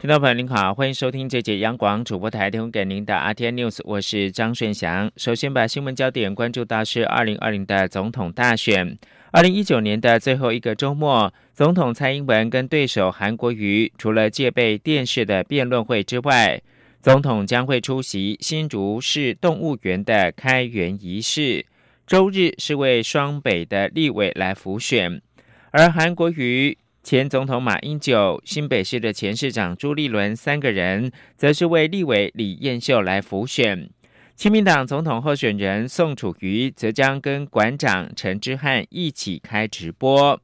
听众朋友您好，欢迎收听这节央广主播台提供给您的 RT News，我是张顺祥。首先把新闻焦点关注到是二零二零的总统大选。二零一九年的最后一个周末，总统蔡英文跟对手韩国瑜除了戒备电视的辩论会之外，总统将会出席新竹市动物园的开园仪式。周日是为双北的立委来辅选，而韩国瑜、前总统马英九、新北市的前市长朱立伦三个人，则是为立委李彦秀来辅选。亲民党总统候选人宋楚瑜则将跟馆长陈之汉一起开直播。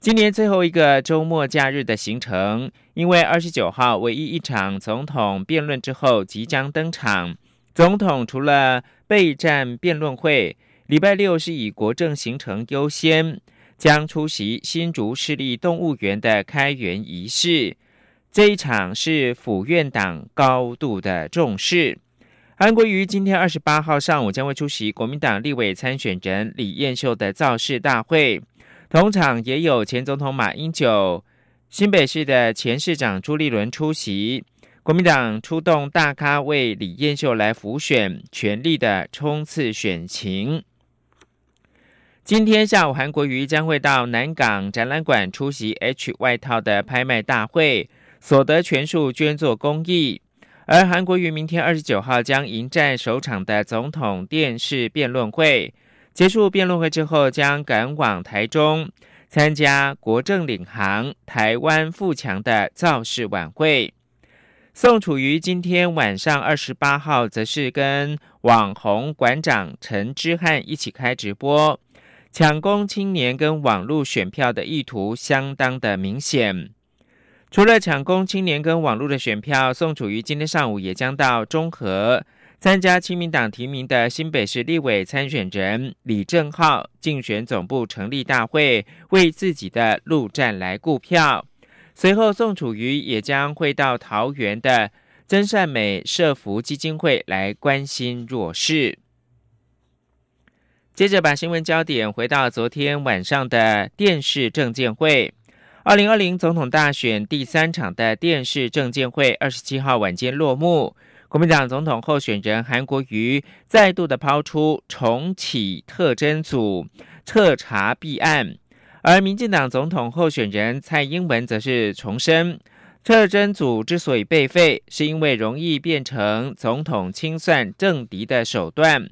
今年最后一个周末假日的行程，因为二十九号唯一一场总统辩论之后即将登场。总统除了备战辩论会，礼拜六是以国政行程优先，将出席新竹市立动物园的开园仪式。这一场是府院党高度的重视。韩国瑜今天二十八号上午将会出席国民党立委参选人李彦秀的造势大会，同场也有前总统马英九、新北市的前市长朱立伦出席。国民党出动大咖为李彦秀来辅选，全力的冲刺选情。今天下午，韩国瑜将会到南港展览馆出席 H 外套的拍卖大会，所得全数捐作公益。而韩国瑜明天二十九号将迎战首场的总统电视辩论会，结束辩论会之后，将赶往台中参加国政领航台湾富强的造势晚会。宋楚瑜今天晚上二十八号，则是跟网红馆长陈之汉一起开直播，抢攻青年跟网络选票的意图相当的明显。除了抢攻青年跟网络的选票，宋楚瑜今天上午也将到中和参加亲民党提名的新北市立委参选人李正浩竞选总部成立大会，为自己的陆战来顾票。随后，宋楚瑜也将会到桃园的真善美社福基金会来关心弱势。接着，把新闻焦点回到昨天晚上的电视政见会。二零二零总统大选第三场的电视政见会，二十七号晚间落幕。国民党总统候选人韩国瑜再度的抛出重启特侦组彻查弊案，而民进党总统候选人蔡英文则是重申，特侦组之所以被废，是因为容易变成总统清算政敌的手段。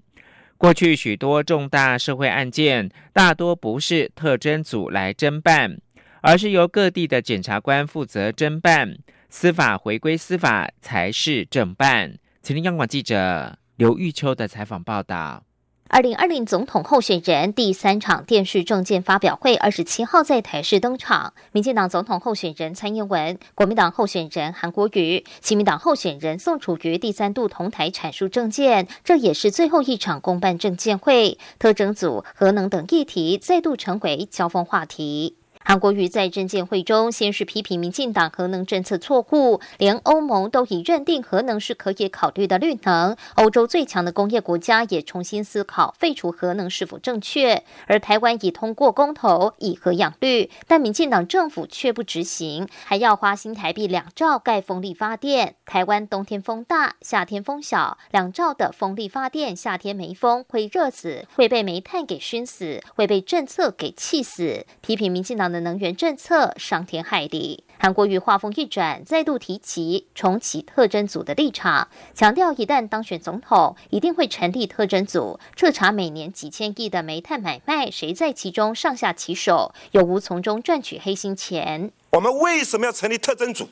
过去许多重大社会案件，大多不是特侦组来侦办。而是由各地的检察官负责侦办，司法回归司法才是正办。请听央广记者刘玉秋的采访报道。二零二零总统候选人第三场电视政见发表会二十七号在台视登场，民进党总统候选人蔡英文、国民党候选人韩国瑜、亲民党候选人宋楚瑜第三度同台阐述政见，这也是最后一场公办政见会。特征组、核能等议题再度成为交锋话题。韩国瑜在政见会中，先是批评民进党核能政策错误，连欧盟都已认定核能是可以考虑的绿能，欧洲最强的工业国家也重新思考废除核能是否正确。而台湾已通过公投以核养绿，但民进党政府却不执行，还要花新台币两兆盖风力发电。台湾冬天风大，夏天风小，两兆的风力发电，夏天没风会热死，会被煤炭给熏死，会被政策给气死。批评民进党的。能源政策伤天害理。韩国瑜话锋一转，再度提起重启特征组的立场，强调一旦当选总统，一定会成立特征组，彻查每年几千亿的煤炭买卖，谁在其中上下其手，有无从中赚取黑心钱？我们为什么要成立特征组？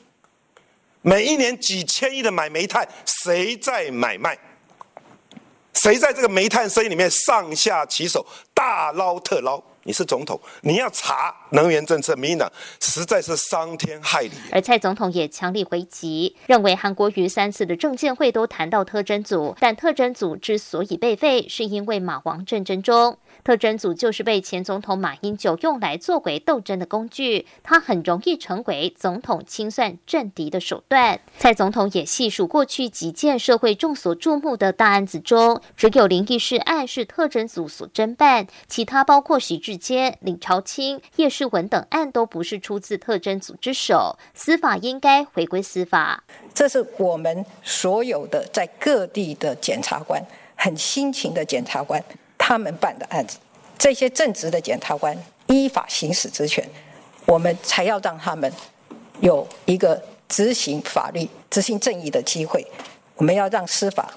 每一年几千亿的买煤炭，谁在买卖？谁在这个煤炭生意里面上下其手，大捞特捞？你是总统，你要查能源政策，民进党实在是伤天害理。而蔡总统也强力回击，认为韩国瑜三次的证监会都谈到特征组，但特征组之所以被废，是因为马王战争中。特征组就是被前总统马英九用来作为斗争的工具，他很容易成为总统清算政敌的手段。蔡总统也细数过去几件社会众所注目的大案子中，只有林义士案是特征组所侦办，其他包括许志坚、李朝清、叶世文等案都不是出自特侦组之手。司法应该回归司法。这是我们所有的在各地的检察官，很辛勤的检察官。他们办的案子，这些正直的检察官依法行使职权，我们才要让他们有一个执行法律、执行正义的机会。我们要让司法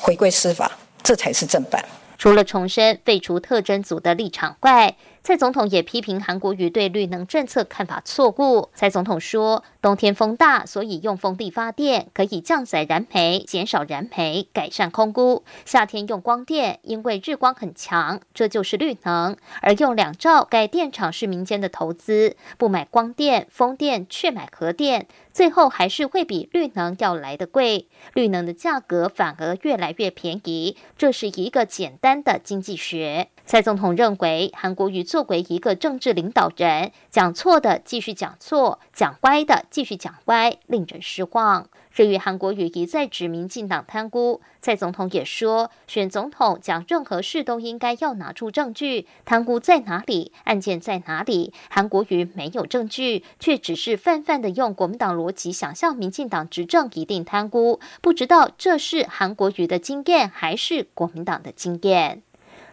回归司法，这才是正办。除了重申废除特征组的立场外，蔡总统也批评韩国瑜对绿能政策看法错误。蔡总统说，冬天风大，所以用风力发电可以降载燃煤，减少燃煤，改善空污；夏天用光电，因为日光很强，这就是绿能。而用两兆盖电厂是民间的投资，不买光电、风电，却买核电。最后还是会比绿能要来的贵，绿能的价格反而越来越便宜，这是一个简单的经济学。蔡总统认为，韩国瑜作为一个政治领导人，讲错的继续讲错，讲歪的继续讲歪，令人失望。至于韩国瑜一再指民进党贪污，蔡总统也说，选总统讲任何事都应该要拿出证据，贪污在哪里，案件在哪里？韩国瑜没有证据，却只是泛泛的用国民党逻辑想象民进党执政一定贪污，不知道这是韩国瑜的经验还是国民党的经验。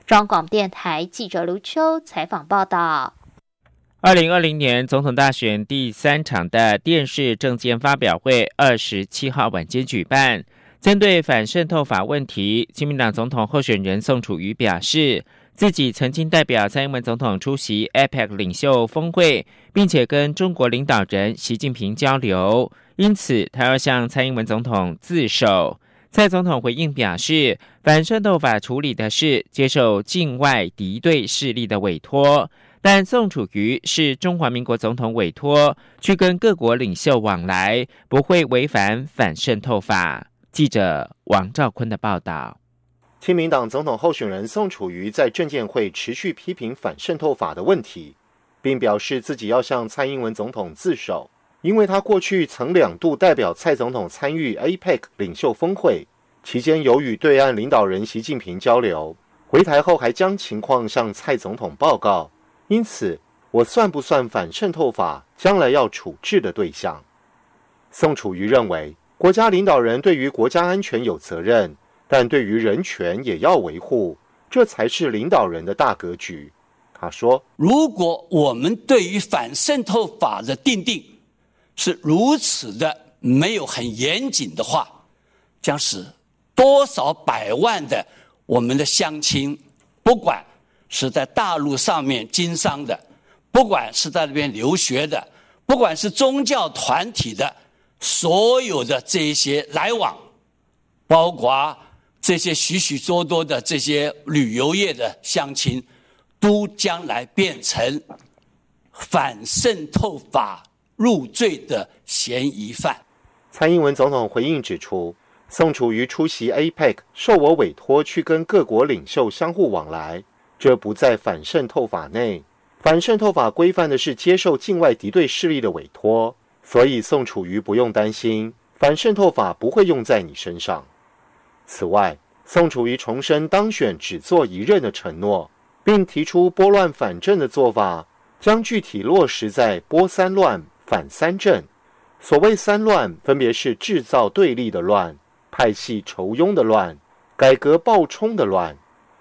中广电台记者卢秋采访报道。二零二零年总统大选第三场的电视政见发表会，二十七号晚间举办。针对反渗透法问题，亲民党总统候选人宋楚瑜表示，自己曾经代表蔡英文总统出席 APEC 领袖峰会，并且跟中国领导人习近平交流，因此他要向蔡英文总统自首。蔡总统回应表示，反渗透法处理的是接受境外敌对势力的委托。但宋楚瑜是中华民国总统委托去跟各国领袖往来，不会违反反渗透法。记者王兆坤的报道。亲民党总统候选人宋楚瑜在证监会持续批评反渗透法的问题，并表示自己要向蔡英文总统自首，因为他过去曾两度代表蔡总统参与 APEC 领袖峰会，期间有与对岸领导人习近平交流，回台后还将情况向蔡总统报告。因此，我算不算反渗透法将来要处置的对象？宋楚瑜认为，国家领导人对于国家安全有责任，但对于人权也要维护，这才是领导人的大格局。他说：“如果我们对于反渗透法的定定是如此的没有很严谨的话，将使多少百万的我们的乡亲，不管。”是在大陆上面经商的，不管是在那边留学的，不管是宗教团体的，所有的这一些来往，包括这些许许多多的这些旅游业的乡亲，都将来变成反渗透法入罪的嫌疑犯。蔡英文总统回应指出，宋楚瑜出席 APEC，受我委托去跟各国领袖相互往来。这不在反渗透法内。反渗透法规范的是接受境外敌对势力的委托，所以宋楚瑜不用担心反渗透法不会用在你身上。此外，宋楚瑜重申当选只做一任的承诺，并提出拨乱反正的做法，将具体落实在拨三乱反三政。所谓三乱，分别是制造对立的乱、派系仇庸的乱、改革暴冲的乱。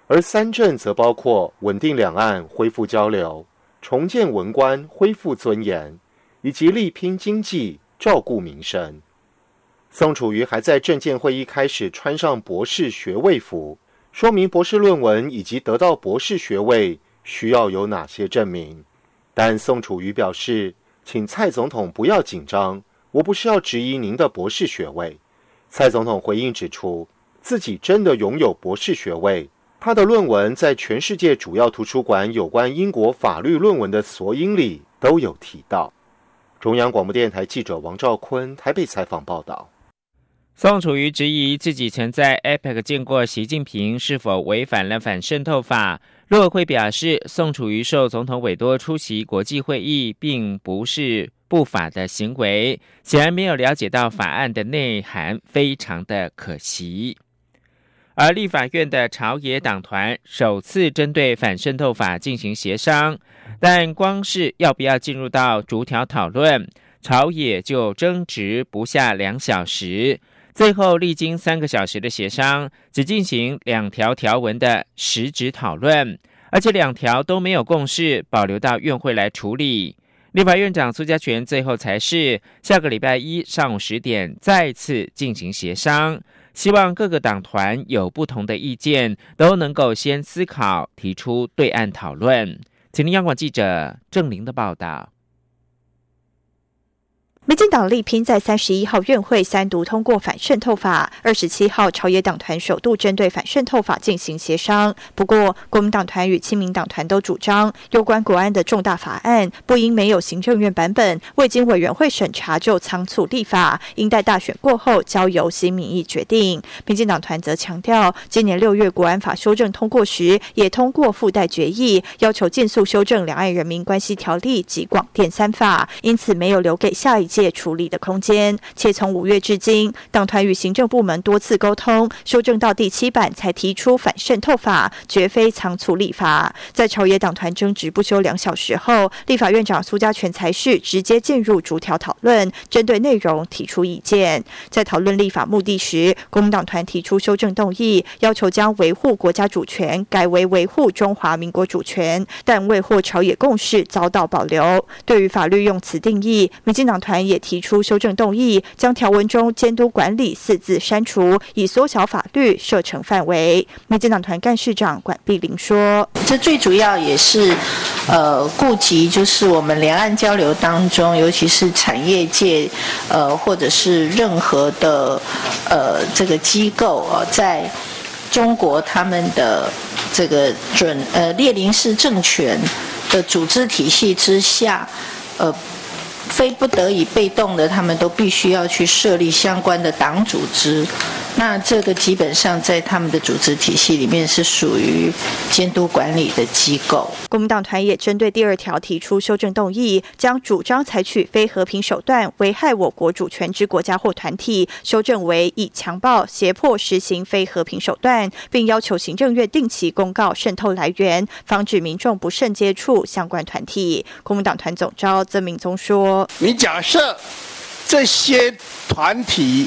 而三政则包括稳定两岸、恢复交流、重建文官、恢复尊严，以及力拼经济、照顾民生。宋楚瑜还在政见会议开始穿上博士学位服，说明博士论文以及得到博士学位需要有哪些证明。但宋楚瑜表示，请蔡总统不要紧张，我不是要质疑您的博士学位。蔡总统回应指出，自己真的拥有博士学位。他的论文在全世界主要图书馆有关英国法律论文的索引里都有提到。中央广播电台记者王兆坤台北采访报道。宋楚瑜质疑自己曾在 APEC 见过习近平，是否违反了反渗透法？陆委会表示，宋楚瑜受总统委托出席国际会议，并不是不法的行为，显然没有了解到法案的内涵，非常的可惜。而立法院的朝野党团首次针对反渗透法进行协商，但光是要不要进入到逐条讨论，朝野就争执不下两小时。最后，历经三个小时的协商，只进行两条条文的实质讨论，而且两条都没有共识，保留到院会来处理。立法院长苏家全最后才是下个礼拜一上午十点再次进行协商，希望各个党团有不同的意见，都能够先思考，提出对案讨论。请听央广记者郑玲的报道。民进党力拼在三十一号院会三读通过反渗透法，二十七号朝野党团首度针对反渗透法进行协商。不过，国民党团与亲民党团都主张，有关国安的重大法案不应没有行政院版本，未经委员会审查就仓促立法，应待大选过后交由新民意决定。民进党团则强调，今年六月国安法修正通过时，也通过附带决议，要求尽速修正两岸人民关系条例及广电三法，因此没有留给下一。界处理的空间，且从五月至今，党团与行政部门多次沟通，修正到第七版才提出反渗透法，绝非仓促立法。在朝野党团争执不休两小时后，立法院长苏家全才是直接进入逐条讨论，针对内容提出意见。在讨论立法目的时，国民党团提出修正动议，要求将维护国家主权改为维护中华民国主权，但未获朝野共识，遭到保留。对于法律用词定义，民进党团。也提出修正动议，将条文中“监督管理”四字删除，以缩小法律射程范围。民进党团干事长管碧玲说：“这最主要也是，呃，顾及就是我们两岸交流当中，尤其是产业界，呃，或者是任何的，呃，这个机构啊，在中国他们的这个准呃列宁式政权的组织体系之下，呃。”非不得已被动的，他们都必须要去设立相关的党组织。那这个基本上在他们的组织体系里面是属于监督管理的机构。国民党团也针对第二条提出修正动议，将主张采取非和平手段危害我国主权之国家或团体修正为以强暴、胁迫实行非和平手段，并要求行政院定期公告渗透来源，防止民众不慎接触相关团体。国民党团总召曾明宗说：“你假设这些团体。”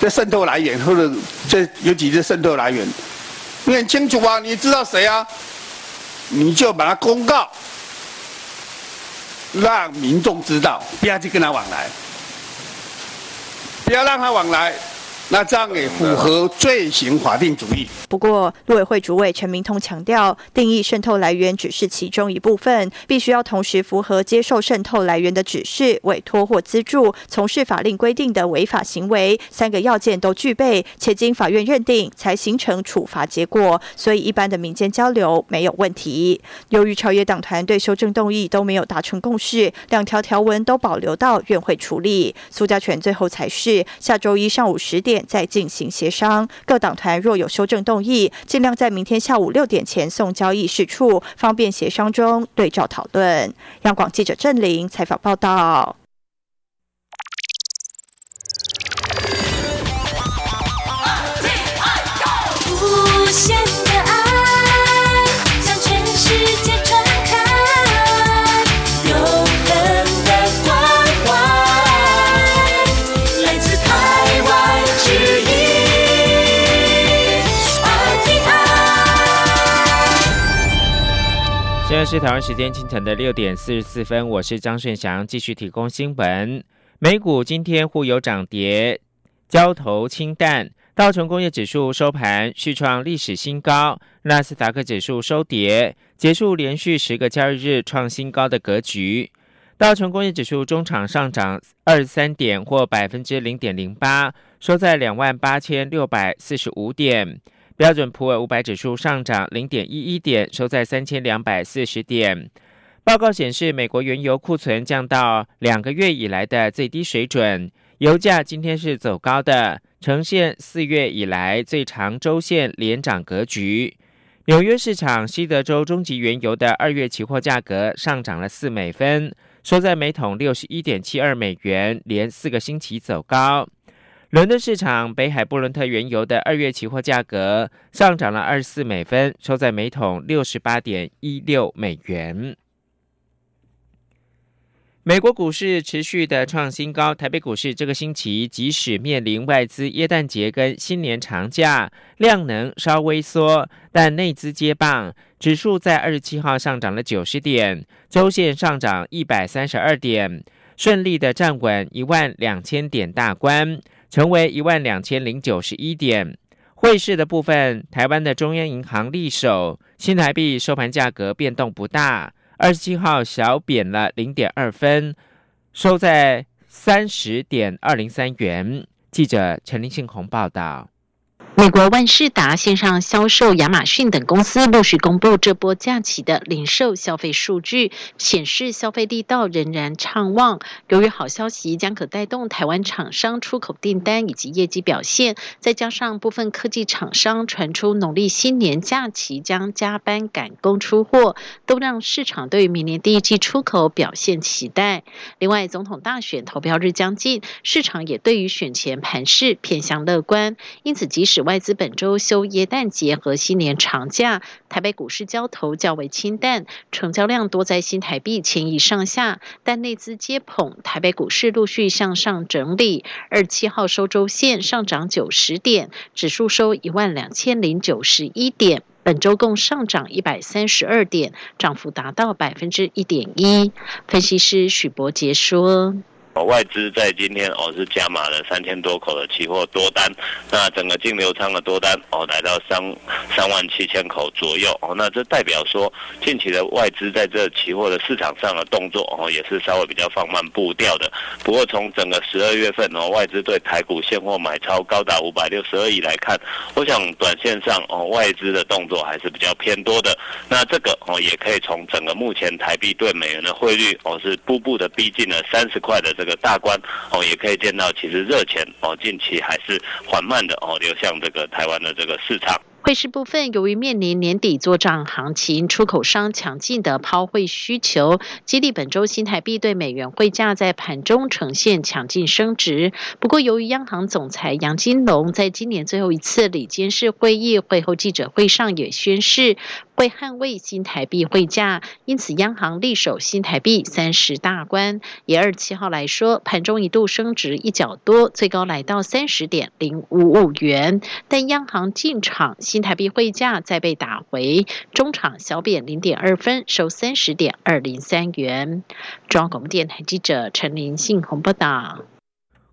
这渗透来源，或者这有几个渗透来源，你很清楚啊？你知道谁啊？你就把它公告，让民众知道，不要去跟他往来，不要让他往来。那这样也符合罪行法定主义。不过，陆委会主委陈明通强调，定义渗透来源只是其中一部分，必须要同时符合接受渗透来源的指示、委托或资助、从事法令规定的违法行为三个要件都具备，且经法院认定才形成处罚结果。所以，一般的民间交流没有问题。由于超越党团对修正动议都没有达成共识，两条条文都保留到院会处理。苏家全最后才是下周一上午十点。再进行协商，各党团若有修正动议，尽量在明天下午六点前送交议事处，方便协商中对照讨论。央广记者郑玲采访报道。是台湾时间清晨的六点四十四分，我是张顺祥，继续提供新闻。美股今天互有涨跌，交投清淡。道琼工业指数收盘续创历史新高，纳斯达克指数收跌，结束连续十个交易日创新高的格局。道琼工业指数中场上涨二十三点，或百分之零点零八，收在两万八千六百四十五点。标准普尔五百指数上涨零点一一点，收在三千两百四十点。报告显示，美国原油库存降到两个月以来的最低水准，油价今天是走高的，呈现四月以来最长周线连涨格局。纽约市场西德州中级原油的二月期货价格上涨了四美分，收在每桶六十一点七二美元，连四个星期走高。伦敦市场北海布伦特原油的二月期货价格上涨了二十四美分，收在每桶六十八点一六美元。美国股市持续的创新高，台北股市这个星期即使面临外资耶诞节跟新年长假，量能稍微缩，但内资接棒，指数在二十七号上涨了九十点，周线上涨一百三十二点，顺利的站稳一万两千点大关，成为一万两千零九十一点。汇市的部分，台湾的中央银行力守，新台币收盘价格变动不大。二十七号小贬了零点二分，收在三十点二零三元。记者陈林信宏报道。美国万事达线上销售、亚马逊等公司陆续公布这波假期的零售消费数据，显示消费力道仍然畅旺。由于好消息将可带动台湾厂商出口订单以及业绩表现，再加上部分科技厂商传出农历新年假期将加班赶工出货，都让市场对于明年第一季出口表现期待。另外，总统大选投票日将近，市场也对于选前盘势偏向乐观，因此即使外资本周休耶诞节和新年长假，台北股市交投较为清淡，成交量多在新台币千亿上下，但内资接捧，台北股市陆续向上整理。二七号收周线上涨九十点，指数收一万两千零九十一点，本周共上涨一百三十二点，涨幅达到百分之一点一。分析师许博杰说。哦外资在今天哦是加码了三千多口的期货多单，那整个净流仓的多单哦来到三三万七千口左右哦，那这代表说近期的外资在这期货的市场上的动作哦也是稍微比较放慢步调的。不过从整个十二月份哦外资对台股现货买超高达五百六十二亿来看，我想短线上哦外资的动作还是比较偏多的。那这个哦也可以从整个目前台币对美元的汇率哦是步步的逼近了三十块的这。个大关哦，也可以见到，其实热钱哦，近期还是缓慢的哦，流向这个台湾的这个市场。汇市部分，由于面临年底做账行情，出口商强劲的抛汇需求，激励本周新台币对美元汇价在盘中呈现强劲升值。不过，由于央行总裁杨金龙在今年最后一次里监事会议会后记者会上也宣示。会捍卫新台币汇价，因此央行力守新台币三十大关。以二十七号来说，盘中一度升值一角多，最高来到三十点零五五元。但央行进场，新台币汇价再被打回，中场小贬零点二分，收三十点二零三元。中央广播电台记者陈林信宏报道。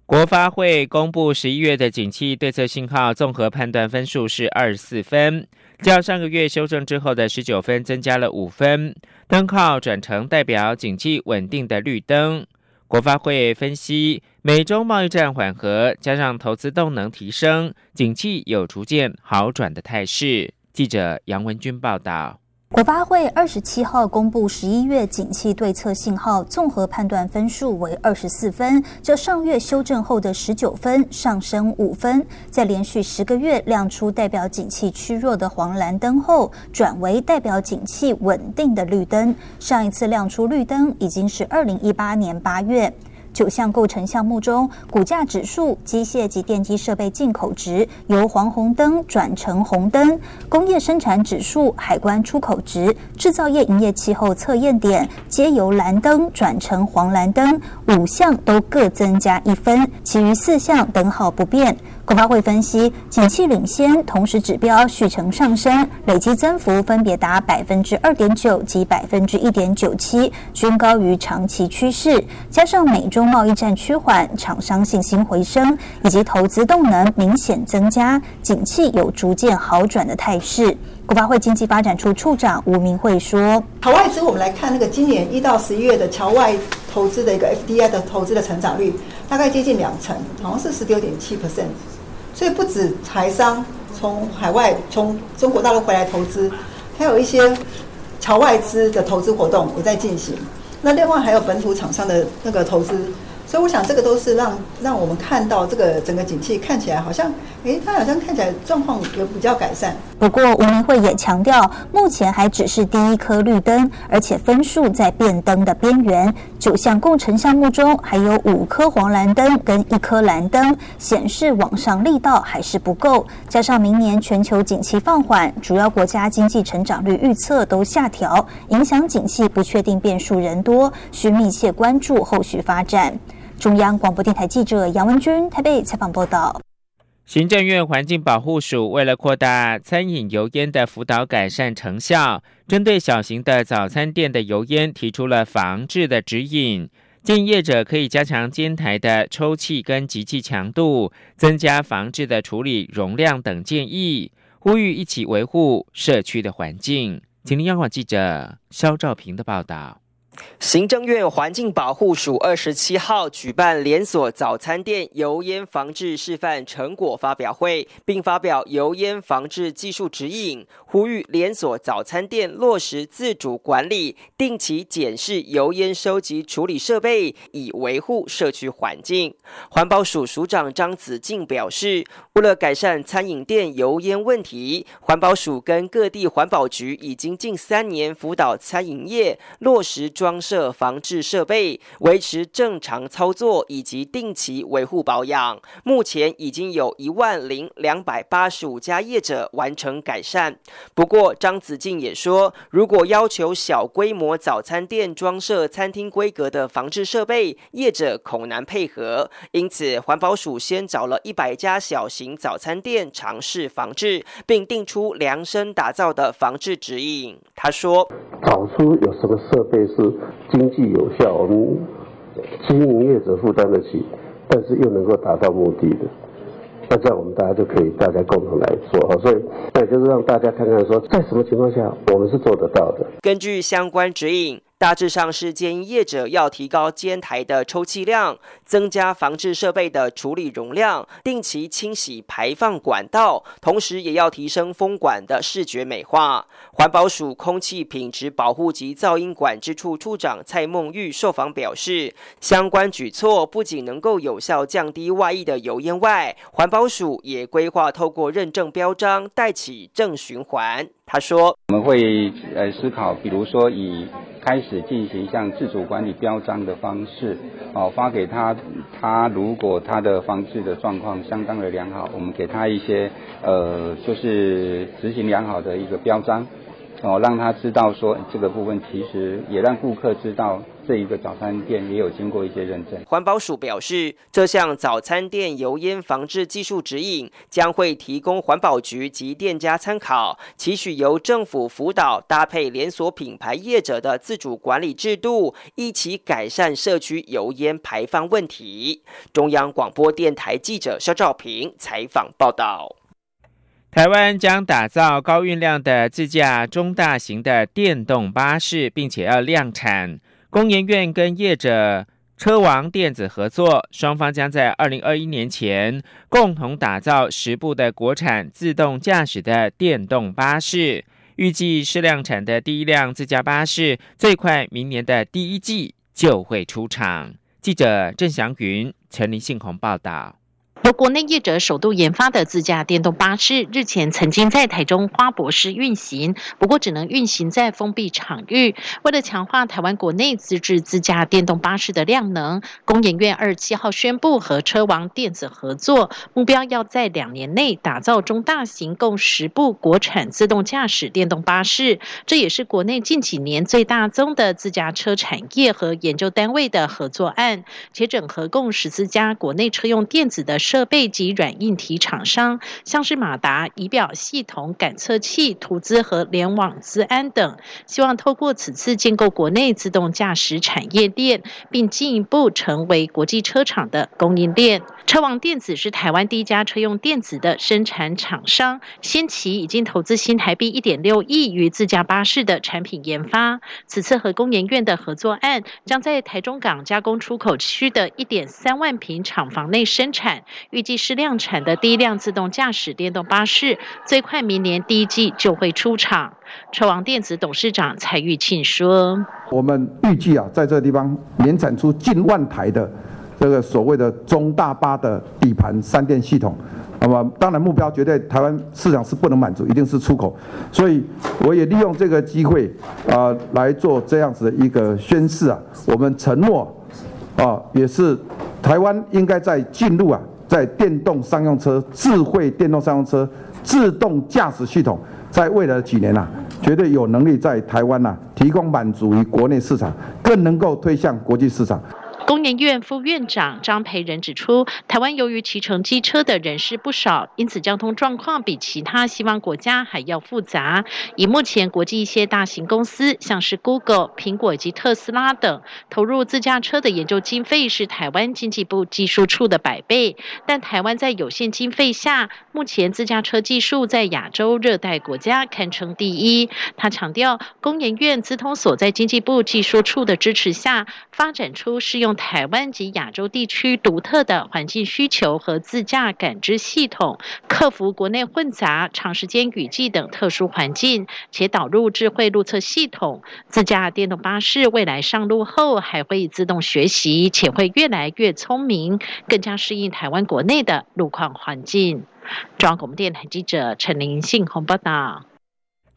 国发会公布十一月的景气对策信号综合判断分数是二十四分。较上个月修正之后的十九分增加了五分，灯号转成代表景气稳定的绿灯。国发会分析，美中贸易战缓和，加上投资动能提升，景气有逐渐好转的态势。记者杨文军报道。国发会二十七号公布十一月景气对策信号综合判断分数为二十四分，这上月修正后的十九分上升五分，在连续十个月亮出代表景气趋弱的黄蓝灯后，转为代表景气稳定的绿灯。上一次亮出绿灯已经是二零一八年八月。九项构成项目中，股价指数、机械及电机设备进口值由黄红灯转成红灯；工业生产指数、海关出口值、制造业营业气候测验点皆由蓝灯转成黄蓝灯，五项都各增加一分，其余四项等号不变。国发会分析，景气领先，同时指标续呈上升，累计增幅分别达百分之二点九及百分之一点九七，均高于长期趋势。加上美中贸易战趋缓，厂商信心回升，以及投资动能明显增加，景气有逐渐好转的态势。国发会经济发展处处长吴明慧说：“海外资我们来看那个今年一到十一月的侨外投资的一个 FDI 的投资的成长率，大概接近两成，好像是十九点七 percent。”所以不止台商，从海外从中国大陆回来投资，还有一些侨外资的投资活动也在进行。那另外还有本土厂商的那个投资。所以我想，这个都是让让我们看到这个整个景气看起来好像，诶，它好像看起来状况有比较改善。不过，吴明慧也强调，目前还只是第一颗绿灯，而且分数在变灯的边缘。九项工程项目中，还有五颗黄蓝灯跟一颗蓝灯，显示往上力道还是不够。加上明年全球景气放缓，主要国家经济成长率预测都下调，影响景气不确定变数人多，需密切关注后续发展。中央广播电台记者杨文君台北采访报道。行政院环境保护署为了扩大餐饮油烟的辅导改善成效，针对小型的早餐店的油烟提出了防治的指引，建议业者可以加强煎台的抽气跟集气强度，增加防治的处理容量等建议，呼吁一起维护社区的环境。请听央广记者肖兆平的报道。行政院环境保护署二十七号举办连锁早餐店油烟防治示范成果发表会，并发表油烟防治技术指引，呼吁连锁早餐店落实自主管理，定期检视油烟收集处理设备，以维护社区环境。环保署署长张子静表示，为了改善餐饮店油烟问题，环保署跟各地环保局已经近三年辅导餐饮业落实。装设防治设备，维持正常操作以及定期维护保养。目前已经有一万零两百八十五家业者完成改善。不过，张子静也说，如果要求小规模早餐店装设餐厅规格的防治设备，业者恐难配合。因此，环保署先找了一百家小型早餐店尝试防治，并定出量身打造的防治指引。他说：“找出有什么设备是。”经济有效，我们经营业者负担得起，但是又能够达到目的的，那这样我们大家就可以大家共同来做哈。所以，那也就是让大家看看说，在什么情况下我们是做得到的。根据相关指引。大致上是建议业者要提高煎台的抽气量，增加防治设备的处理容量，定期清洗排放管道，同时也要提升风管的视觉美化。环保署空气品质保护及噪音管制处处长蔡梦玉受访表示，相关举措不仅能够有效降低外溢的油烟外，环保署也规划透过认证标章带起正循环。他说：“我们会呃思考，比如说以。”开始进行像自主管理标章的方式，哦，发给他，他如果他的房子的状况相当的良好，我们给他一些呃，就是执行良好的一个标章。哦，让他知道说这个部分其实也让顾客知道这一个早餐店也有经过一些认证。环保署表示，这项早餐店油烟防治技术指引将会提供环保局及店家参考，期许由政府辅导搭配连锁品牌业者的自主管理制度，一起改善社区油烟排放问题。中央广播电台记者肖兆平采访报道。台湾将打造高运量的自驾中大型的电动巴士，并且要量产。工研院跟业者车王电子合作，双方将在二零二一年前共同打造十部的国产自动驾驶的电动巴士。预计是量产的第一辆自家巴士，最快明年的第一季就会出厂。记者郑祥云、陈林信宏报道。由国内业者首度研发的自驾电动巴士，日前曾经在台中花博士运行，不过只能运行在封闭场域。为了强化台湾国内自制自驾电动巴士的量能，工研院二十七号宣布和车王电子合作，目标要在两年内打造中大型共十部国产自动驾驶电动巴士。这也是国内近几年最大宗的自驾车产业和研究单位的合作案，且整合共十四家国内车用电子的。设备及软硬体厂商，像是马达、仪表系统、感测器、图资和联网资安等，希望透过此次建构国内自动驾驶产业链，并进一步成为国际车厂的供应链。车王电子是台湾第一家车用电子的生产厂商，先期已经投资新台币一点六亿于自驾巴士的产品研发。此次和工研院的合作案，将在台中港加工出口区的一点三万平厂房内生产。预计是量产的第一辆自动驾驶电动巴士，最快明年第一季就会出厂。车王电子董事长蔡玉庆说：“我们预计啊，在这个地方年产出近万台的这个所谓的中大巴的底盘三电系统。那么，当然目标绝对台湾市场是不能满足，一定是出口。所以，我也利用这个机会啊，来做这样子的一个宣示啊。我们承诺啊，也是台湾应该在进入啊，在电动商用车、智慧电动商用车、自动驾驶系统。”在未来的几年呐，绝对有能力在台湾呐提供满足于国内市场，更能够推向国际市场。工研院副院长张培仁指出，台湾由于骑乘机车的人士不少，因此交通状况比其他西方国家还要复杂。以目前国际一些大型公司，像是 Google、苹果以及特斯拉等，投入自驾车的研究经费是台湾经济部技术处的百倍。但台湾在有限经费下，目前自驾车技术在亚洲热带国家堪称第一。他强调，工研院资通所在经济部技术处的支持下，发展出适用。台湾及亚洲地区独特的环境需求和自驾感知系统，克服国内混杂、长时间雨季等特殊环境，且导入智慧路测系统。自驾电动巴士未来上路后还会自动学习，且会越来越聪明，更加适应台湾国内的路况环境。中央广播电台记者陈林信鸿报道。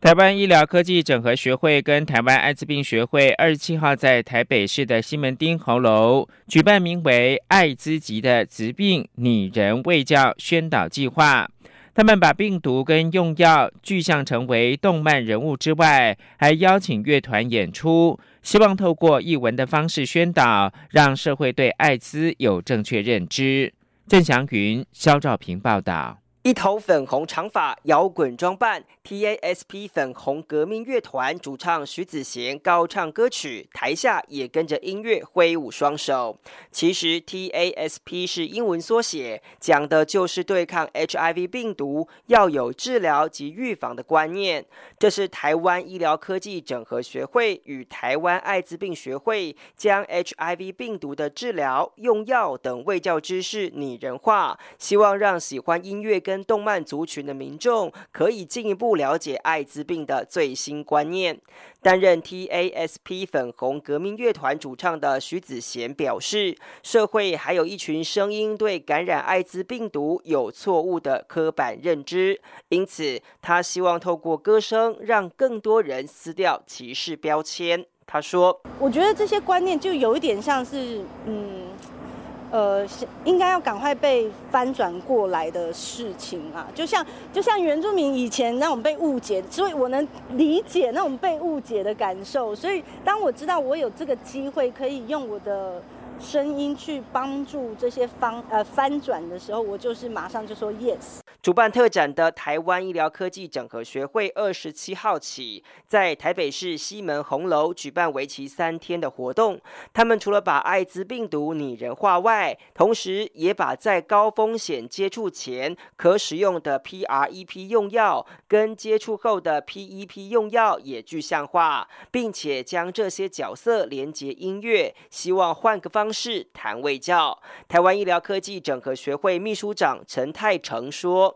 台湾医疗科技整合学会跟台湾艾滋病学会二十七号在台北市的西门町红楼举办名为“艾滋级”的疾病拟人卫教宣导计划。他们把病毒跟用药具象成为动漫人物之外，还邀请乐团演出，希望透过译文的方式宣导，让社会对艾滋有正确认知。郑祥云、肖兆平报道。一头粉红长发，摇滚装扮。TASP 粉红革命乐团主唱徐子贤高唱歌曲，台下也跟着音乐挥舞双手。其实 TASP 是英文缩写，讲的就是对抗 HIV 病毒要有治疗及预防的观念。这是台湾医疗科技整合学会与台湾艾滋病学会将 HIV 病毒的治疗、用药等卫教知识拟人化，希望让喜欢音乐跟动漫族群的民众可以进一步。了解艾滋病的最新观念。担任 TASP 粉红革命乐团主唱的徐子贤表示，社会还有一群声音对感染艾滋病毒有错误的刻板认知，因此他希望透过歌声让更多人撕掉歧视标签。他说：“我觉得这些观念就有一点像是，嗯。”呃，应该要赶快被翻转过来的事情啊，就像就像原住民以前那种被误解，所以我能理解那种被误解的感受。所以当我知道我有这个机会可以用我的声音去帮助这些方呃翻转的时候，我就是马上就说 yes。主办特展的台湾医疗科技整合学会二十七号起，在台北市西门红楼举办为期三天的活动。他们除了把艾滋病毒拟人化外，同时也把在高风险接触前可使用的 PrEP 用药跟接触后的 PEP 用药也具象化，并且将这些角色连接音乐，希望换个方式谈卫教。台湾医疗科技整合学会秘书长陈泰成说。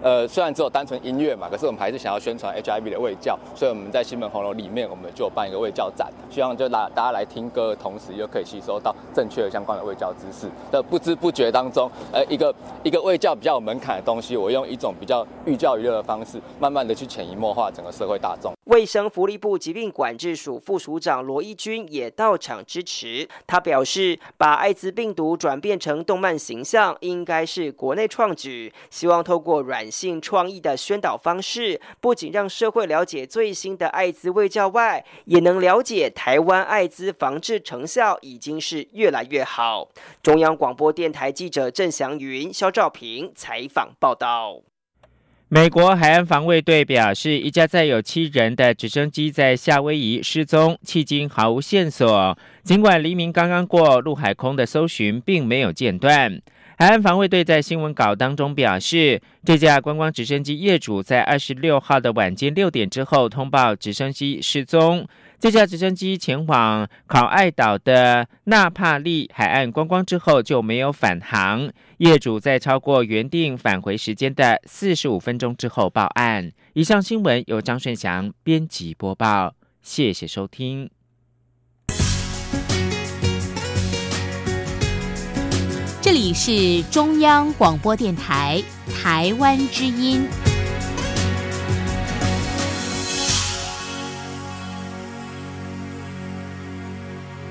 呃，虽然只有单纯音乐嘛，可是我们还是想要宣传 HIV 的卫教，所以我们在西门红楼里面，我们就办一个卫教展，希望就拉大家来听歌的同时，又可以吸收到正确的相关的卫教知识。的不知不觉当中，呃，一个一个卫教比较有门槛的东西，我用一种比较寓教于乐的方式，慢慢的去潜移默化整个社会大众。卫生福利部疾病管制署副署长罗一军也到场支持，他表示，把艾滋病毒转变成动漫形象，应该是国内创举，希望透过软性创意的宣导方式，不仅让社会了解最新的艾滋卫教外，也能了解台湾艾滋防治成效已经是越来越好。中央广播电台记者郑祥云、肖兆平采访报道。美国海岸防卫队表示，一架载有七人的直升机在夏威夷失踪，迄今毫无线索。尽管黎明刚刚过，陆海空的搜寻并没有间断。海岸防卫队在新闻稿当中表示，这架观光直升机业主在二十六号的晚间六点之后通报直升机失踪。这架直升机前往考爱岛的纳帕利海岸观光之后就没有返航。业主在超过原定返回时间的四十五分钟之后报案。以上新闻由张顺祥编辑播报，谢谢收听。这里是中央广播电台台湾之音。